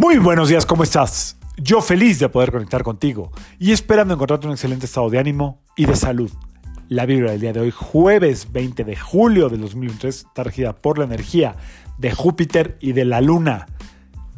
Muy buenos días, ¿cómo estás? Yo feliz de poder conectar contigo y esperando encontrarte un excelente estado de ánimo y de salud. La vibra del día de hoy, jueves 20 de julio de 2023, está regida por la energía de Júpiter y de la Luna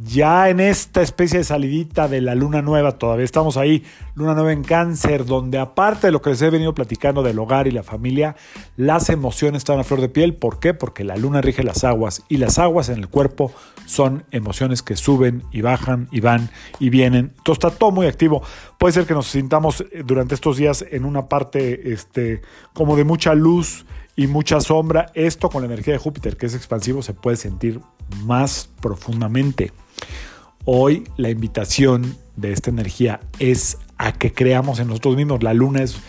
ya en esta especie de salidita de la luna nueva, todavía estamos ahí, luna nueva en cáncer, donde aparte de lo que les he venido platicando del hogar y la familia, las emociones están a flor de piel. ¿Por qué? Porque la luna rige las aguas y las aguas en el cuerpo son emociones que suben y bajan y van y vienen. Entonces está todo muy activo. Puede ser que nos sintamos eh, durante estos días en una parte este, como de mucha luz y mucha sombra. Esto con la energía de Júpiter, que es expansivo, se puede sentir más profundamente. Hoy la invitación de esta energía es a que creamos en nosotros mismos. La luna es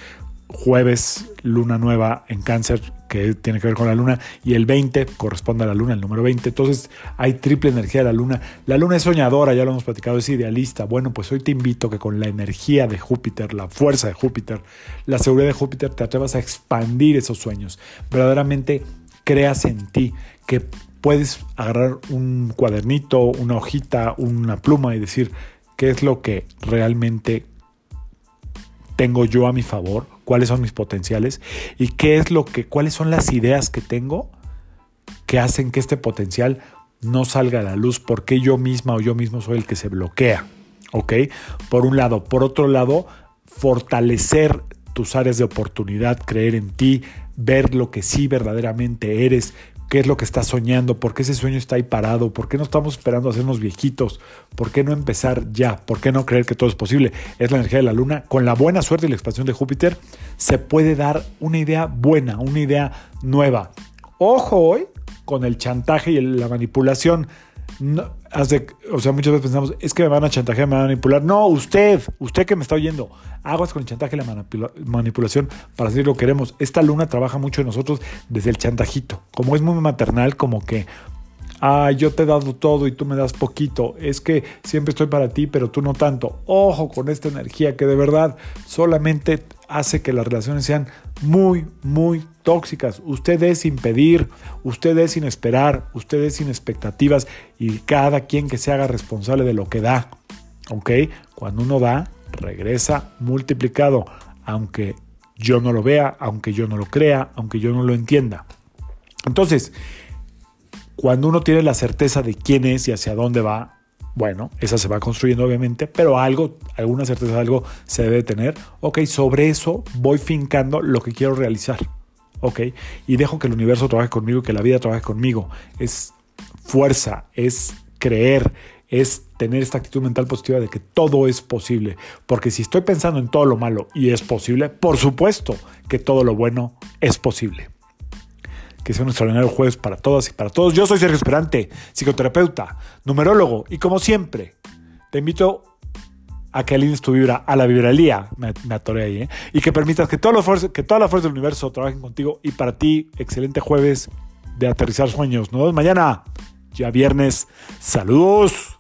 jueves, luna nueva en cáncer, que tiene que ver con la luna, y el 20 corresponde a la luna, el número 20. Entonces hay triple energía de la luna. La luna es soñadora, ya lo hemos platicado, es idealista. Bueno, pues hoy te invito que con la energía de Júpiter, la fuerza de Júpiter, la seguridad de Júpiter, te atrevas a expandir esos sueños. Verdaderamente creas en ti, que puedes agarrar un cuadernito, una hojita, una pluma y decir qué es lo que realmente tengo yo a mi favor, cuáles son mis potenciales y qué es lo que cuáles son las ideas que tengo que hacen que este potencial no salga a la luz porque yo misma o yo mismo soy el que se bloquea. ¿Ok? Por un lado. Por otro lado, fortalecer tus áreas de oportunidad, creer en ti, ver lo que sí verdaderamente eres, qué es lo que estás soñando, por qué ese sueño está ahí parado, por qué no estamos esperando a hacernos viejitos, por qué no empezar ya, por qué no creer que todo es posible. Es la energía de la luna. Con la buena suerte y la expansión de Júpiter se puede dar una idea buena, una idea nueva. Ojo hoy con el chantaje y la manipulación. O sea, muchas veces pensamos, es que me van a chantajear, me van a manipular. No, usted, usted que me está oyendo, aguas con el chantaje y la manipulación para decir lo que queremos. Esta luna trabaja mucho en nosotros desde el chantajito. Como es muy maternal, como que, ah, yo te he dado todo y tú me das poquito. Es que siempre estoy para ti, pero tú no tanto. Ojo con esta energía que de verdad solamente hace que las relaciones sean muy, muy tóxicas. Usted es sin pedir, usted es sin esperar, usted es sin expectativas y cada quien que se haga responsable de lo que da. ¿Ok? Cuando uno da, regresa multiplicado, aunque yo no lo vea, aunque yo no lo crea, aunque yo no lo entienda. Entonces, cuando uno tiene la certeza de quién es y hacia dónde va, bueno, esa se va construyendo obviamente, pero algo, alguna certeza de algo se debe tener. Ok, sobre eso voy fincando lo que quiero realizar. Ok, y dejo que el universo trabaje conmigo, que la vida trabaje conmigo. Es fuerza, es creer, es tener esta actitud mental positiva de que todo es posible. Porque si estoy pensando en todo lo malo y es posible, por supuesto que todo lo bueno es posible que sea un extraordinario jueves para todas y para todos. Yo soy Sergio Esperante, psicoterapeuta, numerólogo, y como siempre, te invito a que alines tu vibra a la vibralía, me, me atoré ahí, ¿eh? y que permitas que, que todas las fuerzas del universo trabajen contigo y para ti, excelente jueves de aterrizar sueños. Nos vemos mañana, ya viernes. Saludos.